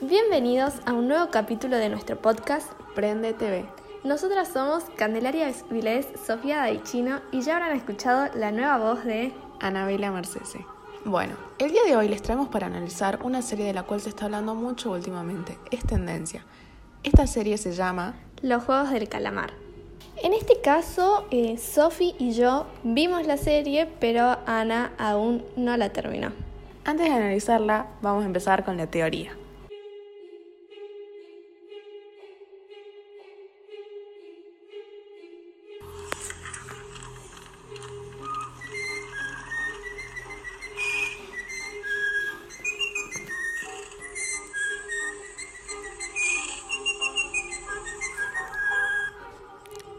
Bienvenidos a un nuevo capítulo de nuestro podcast Prende TV. Nosotras somos Candelaria Esquiles, Sofía Daichino y ya habrán escuchado la nueva voz de Anabela Mercese. Bueno, el día de hoy les traemos para analizar una serie de la cual se está hablando mucho últimamente. Es tendencia. Esta serie se llama Los Juegos del Calamar. En este caso, eh, Sophie y yo vimos la serie, pero Ana aún no la terminó. Antes de analizarla, vamos a empezar con la teoría.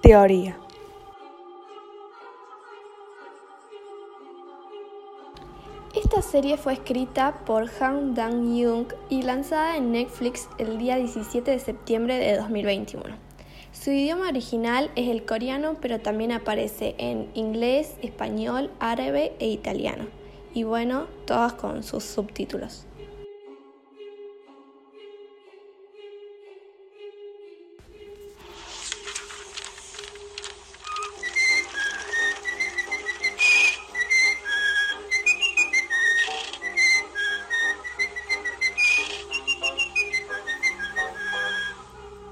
Teoría. Esta serie fue escrita por Han Dang-young y lanzada en Netflix el día 17 de septiembre de 2021. Su idioma original es el coreano, pero también aparece en inglés, español, árabe e italiano. Y bueno, todas con sus subtítulos.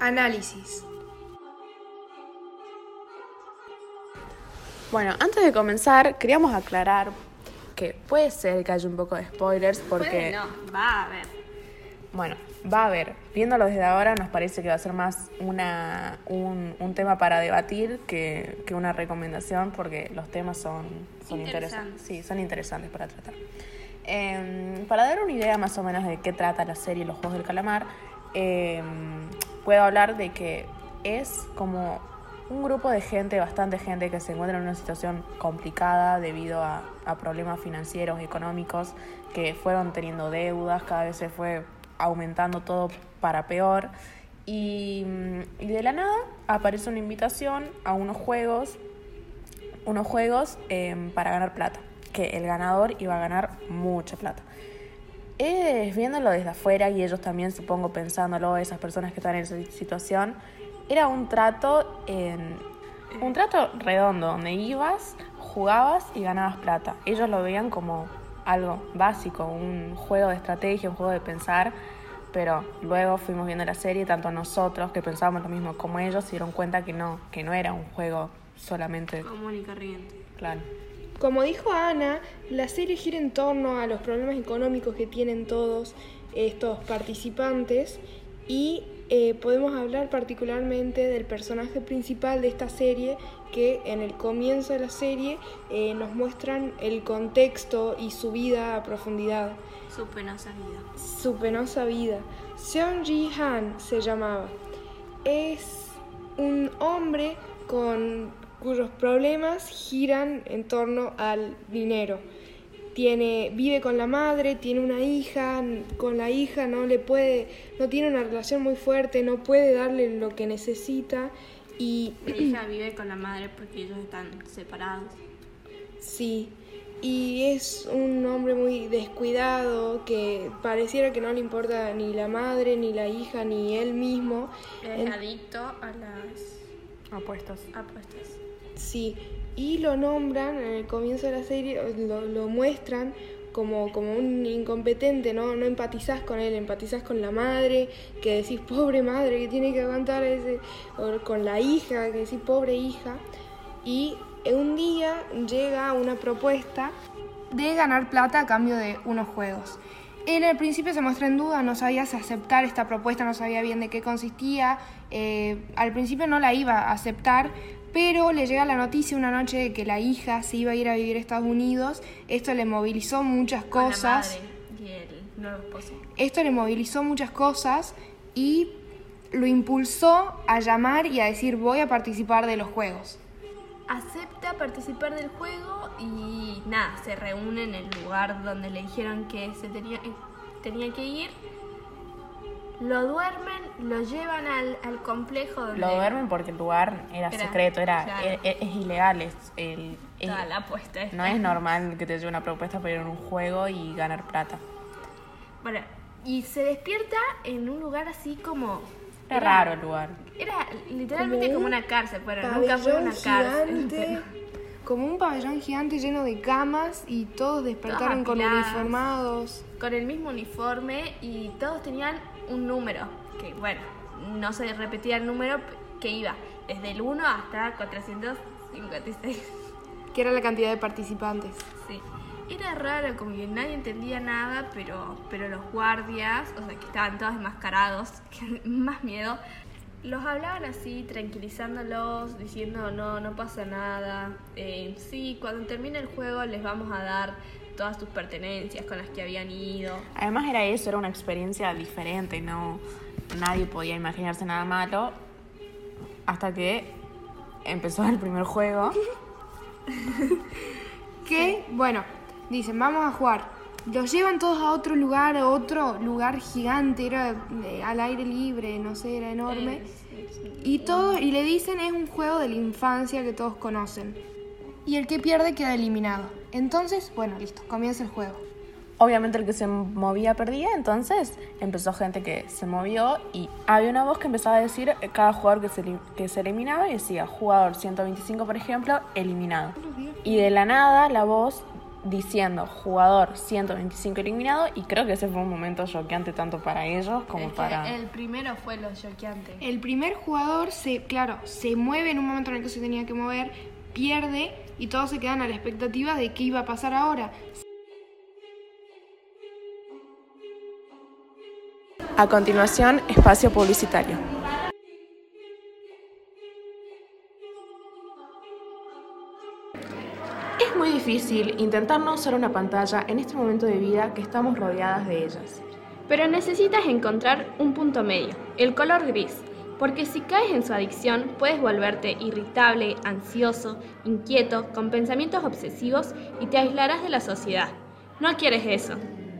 Análisis. Bueno, antes de comenzar, queríamos aclarar que puede ser que haya un poco de spoilers porque... no, va a haber. Bueno, va a haber. Viéndolo desde ahora nos parece que va a ser más una, un, un tema para debatir que, que, una recomendación porque los temas son, son interesantes. Sí, son interesantes para tratar. Eh, para dar una idea más o menos de qué trata la serie Los Juegos del Calamar, eh, puedo hablar de que es como un grupo de gente, bastante gente que se encuentra en una situación complicada debido a, a problemas financieros, económicos, que fueron teniendo deudas, cada vez se fue aumentando todo para peor. Y, y, de la nada aparece una invitación a unos juegos, unos juegos eh, para ganar plata, que el ganador iba a ganar mucha plata. Es viéndolo desde afuera y ellos también supongo pensándolo, esas personas que están en esa situación, era un trato en, un trato redondo donde ibas, jugabas y ganabas plata. Ellos lo veían como algo básico, un juego de estrategia, un juego de pensar, pero luego fuimos viendo la serie, tanto nosotros que pensábamos lo mismo como ellos, se dieron cuenta que no, que no era un juego solamente común y corriente. Claro. Como dijo Ana, la serie gira en torno a los problemas económicos que tienen todos estos participantes y eh, podemos hablar particularmente del personaje principal de esta serie que en el comienzo de la serie eh, nos muestran el contexto y su vida a profundidad. Su penosa vida. Su penosa vida. Seon Ji Han se llamaba. Es un hombre con cuyos problemas giran en torno al dinero. Tiene, vive con la madre, tiene una hija, con la hija no le puede, no tiene una relación muy fuerte, no puede darle lo que necesita y la hija vive con la madre porque ellos están separados. Sí, y es un hombre muy descuidado que pareciera que no le importa ni la madre, ni la hija, ni él mismo. Es en... adicto a las apuestas. apuestas. Sí, y lo nombran en el comienzo de la serie, lo, lo muestran como, como un incompetente, ¿no? No empatizás con él, empatizás con la madre, que decís pobre madre que tiene que aguantar ese, o con la hija, que decís pobre hija. Y un día llega una propuesta de ganar plata a cambio de unos juegos. Él al principio se muestra en duda, no sabía si aceptar esta propuesta, no sabía bien de qué consistía. Eh, al principio no la iba a aceptar, pero le llega la noticia una noche de que la hija se iba a ir a vivir a Estados Unidos. Esto le movilizó muchas cosas. Con la madre y el nuevo esposo. Esto le movilizó muchas cosas y lo impulsó a llamar y a decir voy a participar de los juegos. Acepta participar del juego y nada, se reúne en el lugar donde le dijeron que se tenía, tenía que ir lo duermen, lo llevan al, al complejo donde... Lo duermen porque el lugar era, Era, secreto, era, claro. es, es ilegal, es, el, es- Toda la apuesta esta. no es normal que te lleve una propuesta para ir a un juego y ganar plata. Bueno, y se despierta en un lugar así como... Era, raro el lugar. Era literalmente como, una cárcel, pero nunca fue una cárcel. como un pabellón gigante lleno de camas y todos despertaron con uniformados. Con el mismo uniforme y todos tenían un número, que bueno, no se repetía el número que iba desde el 1 hasta 456. Que era la cantidad de participantes. Sí. Era raro, como que nadie entendía nada, pero, pero los guardias, o sea, que estaban todos enmascarados, que más miedo, los hablaban así, tranquilizándolos, diciendo no, no pasa nada. Eh, sí, cuando termine el juego les vamos a dar todas tus pertenencias con las que habían ido. Además era eso, era una experiencia diferente, no nadie podía imaginarse nada malo hasta que empezó el primer juego. que, bueno, dicen, vamos a jugar. Los llevan todos a otro lugar, a otro lugar gigante, era eh, al aire libre, no sé, era enorme. Y todos, y le dicen es un juego de la infancia que todos conocen. Y el que pierde queda eliminado. Entonces, bueno, listo, comienza el juego. Obviamente el que se movía perdía, entonces empezó gente que se movió y había una voz que empezaba a decir cada jugador que se, que se eliminaba y decía jugador 125 por ejemplo, eliminado. Y de la nada la voz diciendo jugador 125 eliminado y creo que ese fue un momento choqueante tanto para ellos como para... El primero fue lo choqueante. El primer jugador se, claro, se mueve en un momento en el que se tenía que mover, pierde y todos se quedan a la expectativa de qué iba a pasar ahora. A continuación, espacio publicitario. muy difícil intentar no usar una pantalla en este momento de vida que estamos rodeadas de ellas. Pero necesitas encontrar un punto medio, el color gris, porque si caes en su adicción puedes volverte irritable, ansioso, inquieto, con pensamientos obsesivos y te aislarás de la sociedad. No quieres eso.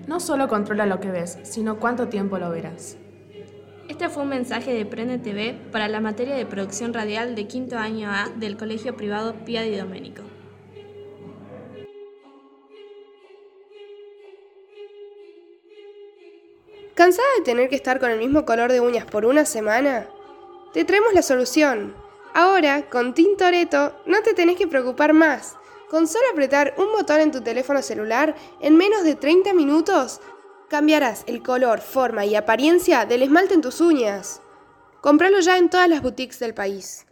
No solo controla lo que ves, sino cuánto tiempo lo verás. Este fue un mensaje de Prende TV para la materia de producción radial de quinto año A del Colegio Privado Pia di Domenico. ¿Cansada de tener que estar con el mismo color de uñas por una semana? Te traemos la solución. Ahora, con Tintoretto, no te tenés que preocupar más. Con solo apretar un botón en tu teléfono celular, en menos de 30 minutos, cambiarás el color, forma y apariencia del esmalte en tus uñas. Compralo ya en todas las boutiques del país.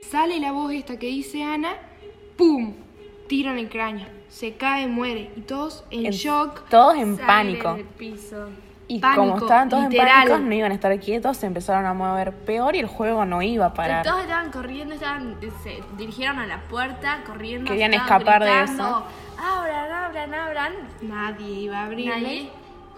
Sale la voz esta que dice Ana, ¡pum! Tiro en el cráneo se cae, muere. Y todos en, shock. Todos en pánico. Y como estaban todos en pánico, no iban a estar quietos, se empezaron a mover peor y el juego no iba a parar. todos estaban corriendo, estaban, se dirigieron a la puerta, corriendo. Querían escapar de eso. Abran, abran, abran. Nadie iba a abrir.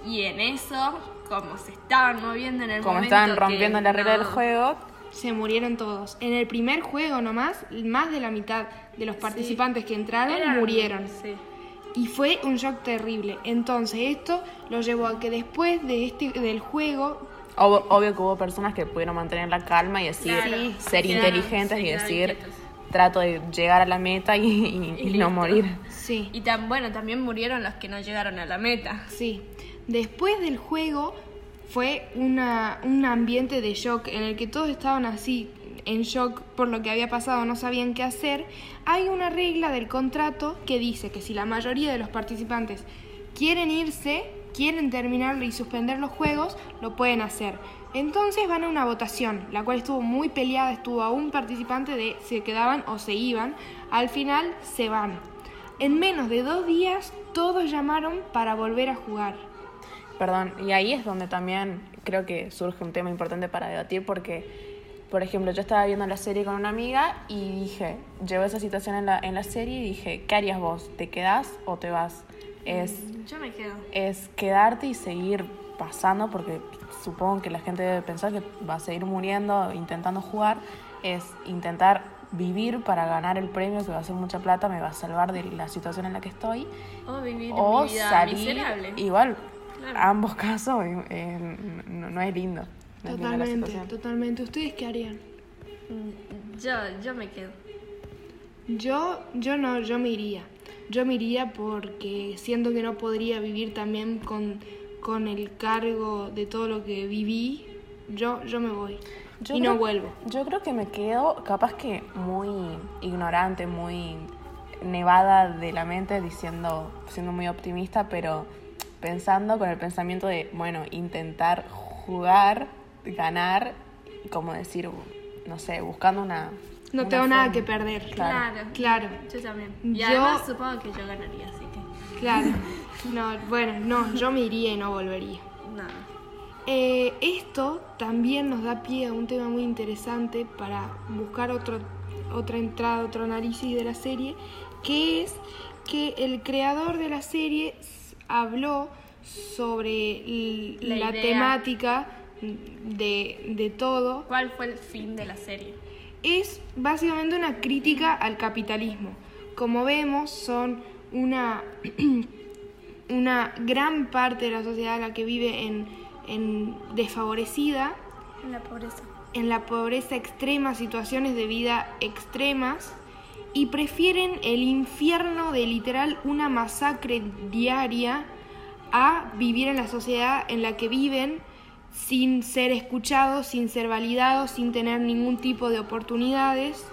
Y en eso, como se estaban moviendo en el como momento. Como estaban rompiendo la regla del juego, se murieron todos. En el primer juego nomás, más de la mitad de los participantes que entraron murieron. Y fue un shock terrible. Entonces esto lo llevó a que después de este del juego Obvio, que hubo personas que pudieron mantener la calma y decir, ser inteligentes y decir, trato de llegar a la meta y, no morir. Sí. Y tan, bueno, también murieron los que no llegaron a la meta. Sí. Después del juego fue una, un ambiente de shock en el que todos estaban así en shock por lo que había pasado, no sabían qué hacer, hay una regla del contrato que dice que si la mayoría de los participantes quieren irse, quieren terminarlo y suspender los juegos, lo pueden hacer. Entonces van a una votación, la cual estuvo muy peleada, estuvo a un participante de se quedaban o se iban, al final se van. En menos de dos días todos llamaron para volver a jugar. Perdón, y ahí es donde también creo que surge un tema importante para debatir porque, por ejemplo, yo estaba viendo la serie con una amiga y dije, llevo esa situación en la, en la serie y dije, ¿qué harías vos? ¿Te quedás o te vas? Es, yo me quedo. Es quedarte y seguir pasando porque supongo que la gente debe pensar que va a seguir muriendo intentando jugar. Es intentar vivir para ganar el premio que va a ser mucha plata, me va a salvar de la situación en la que estoy. O vivir o salir igual ambos casos eh, no, es lindo. Totalmente, totalmente. ¿Ustedes qué harían? Yo, yo me quedo. Yo, yo no, yo me iría. yo me iría porque siento que no podría vivir también con, con el cargo de todo lo que viví, yo, yo me voy y no vuelvo. Yo creo que me quedo capaz que muy ignorante, muy nevada de la mente, diciendo, siendo muy optimista, pero pensando con el pensamiento de, bueno, intentar jugar, ganar, como decir, no sé, buscando una... No tengo nada que perder. Claro. Claro. Yo también. Y además supongo que yo ganaría, así que... Claro. No, bueno, no, yo me iría y no volvería. Nada. Eh, esto también nos da pie a un tema muy interesante para buscar otro, otra entrada, otro análisis de la serie, que es que el creador de la serie habló sobre la, temática de, de todo. ¿Cuál fue el fin de la serie? Es básicamente una crítica al capitalismo. Como vemos, son una, una gran parte de la sociedad la que vive en en desfavorecida, en la pobreza, en la pobreza extrema, situaciones de vida extremas y prefieren el infierno de literal una masacre diaria a vivir en la sociedad en la que viven sin ser escuchados, sin ser validados, sin tener ningún tipo de oportunidades.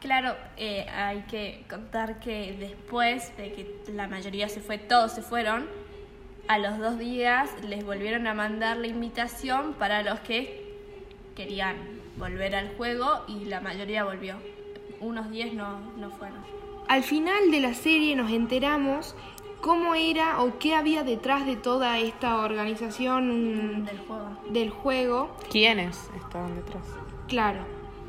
Claro, eh, hay que contar que después de que la mayoría se fue, todos se fueron, a los dos días les volvieron a mandar la invitación para los que querían volver al juego y la mayoría volvió. Unos 10 no, no fueron. Al final de la serie nos enteramos cómo era o qué había detrás de toda esta organización del juego. Del juego. ¿Quiénes estaban detrás? Claro,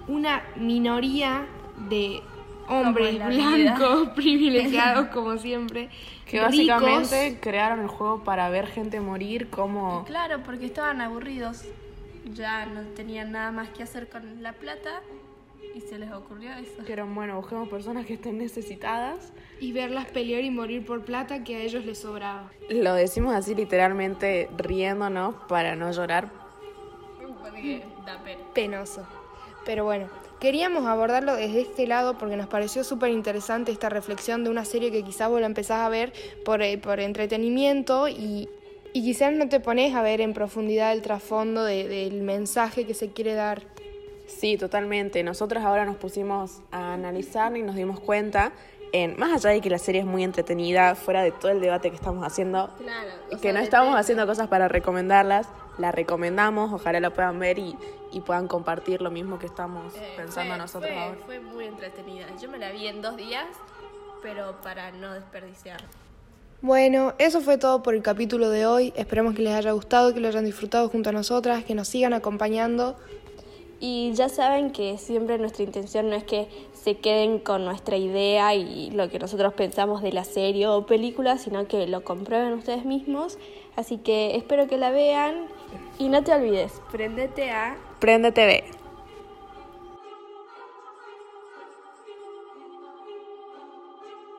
una minoría de hombres blancos privilegiados como siempre que básicamente crearon el juego para ver gente morir como... Claro, porque estaban aburridos. Ya no tenían nada más que hacer con la plata y se les ocurrió eso. Dijeron, bueno, busquemos personas que estén necesitadas. Y verlas pelear y morir por plata que a ellos les sobraba. Lo decimos así literalmente riéndonos para no llorar. da Penoso. Pero bueno, Queríamos abordarlo desde este lado porque nos pareció súper interesante esta reflexión de una serie que quizás vos la empezás a ver por, eh, por entretenimiento y, y, quizás no te pones a ver en profundidad el trasfondo del mensaje que se quiere dar. Sí, totalmente. Nosotros ahora nos pusimos a analizar y nos dimos cuenta en, más allá de que la serie es muy entretenida, fuera de todo el debate que estamos haciendo, que no estamos haciendo cosas para recomendarlas, la recomendamos, ojalá la puedan ver y, puedan compartir lo mismo que estamos eh, pensando nosotros fue, ahora. Fue muy entretenida. Yo me la vi en dos días, pero para no desperdiciar. Bueno, eso fue todo por el capítulo de hoy. Esperemos que les haya gustado, que lo hayan disfrutado junto a nosotras, que nos sigan acompañando. Y ya saben que siempre nuestra intención no es que se queden con nuestra idea y lo que nosotros pensamos de la serie o película, sino que lo comprueben ustedes mismos. Así que espero que la vean y no te olvides, prendete a Prende TV.